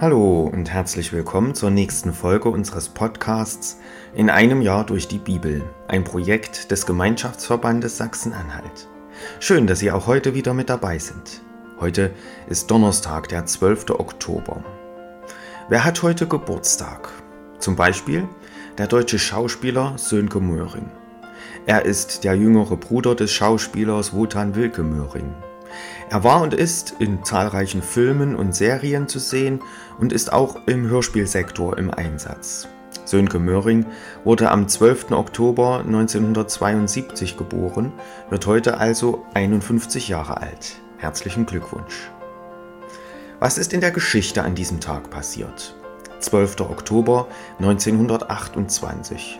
Hallo und herzlich willkommen zur nächsten Folge unseres Podcasts In einem Jahr durch die Bibel, ein Projekt des Gemeinschaftsverbandes Sachsen-Anhalt. Schön, dass Sie auch heute wieder mit dabei sind. Heute ist Donnerstag, der 12. Oktober. Wer hat heute Geburtstag? Zum Beispiel der deutsche Schauspieler Sönke Möhring. Er ist der jüngere Bruder des Schauspielers Wotan Wilke Möhring. Er war und ist in zahlreichen Filmen und Serien zu sehen und ist auch im Hörspielsektor im Einsatz. Sönke Möhring wurde am 12. Oktober 1972 geboren, wird heute also 51 Jahre alt. Herzlichen Glückwunsch. Was ist in der Geschichte an diesem Tag passiert? 12. Oktober 1928.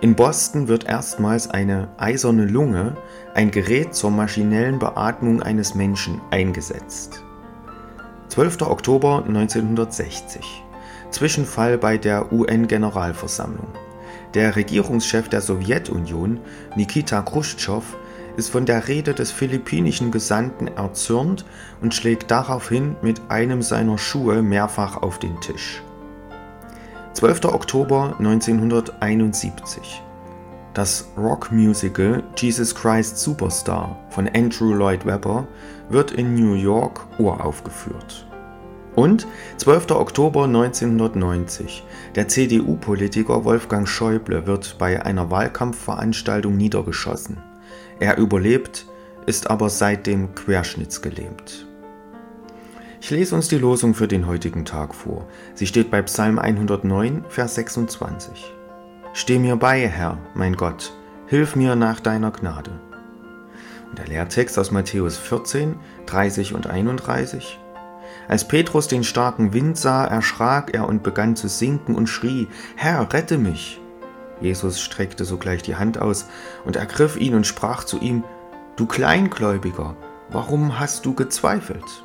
In Boston wird erstmals eine eiserne Lunge, ein Gerät zur maschinellen Beatmung eines Menschen, eingesetzt. 12. Oktober 1960. Zwischenfall bei der UN-Generalversammlung. Der Regierungschef der Sowjetunion, Nikita Khrushchev, ist von der Rede des philippinischen Gesandten erzürnt und schlägt daraufhin mit einem seiner Schuhe mehrfach auf den Tisch. 12. Oktober 1971. Das Rockmusical Jesus Christ Superstar von Andrew Lloyd Webber wird in New York uraufgeführt. Und 12. Oktober 1990. Der CDU-Politiker Wolfgang Schäuble wird bei einer Wahlkampfveranstaltung niedergeschossen. Er überlebt, ist aber seitdem querschnittsgelähmt. Ich lese uns die Losung für den heutigen Tag vor. Sie steht bei Psalm 109, Vers 26. Steh mir bei, Herr, mein Gott, hilf mir nach deiner Gnade. Und der Lehrtext aus Matthäus 14, 30 und 31. Als Petrus den starken Wind sah, erschrak er und begann zu sinken und schrie, Herr, rette mich. Jesus streckte sogleich die Hand aus und ergriff ihn und sprach zu ihm, Du Kleingläubiger, warum hast du gezweifelt?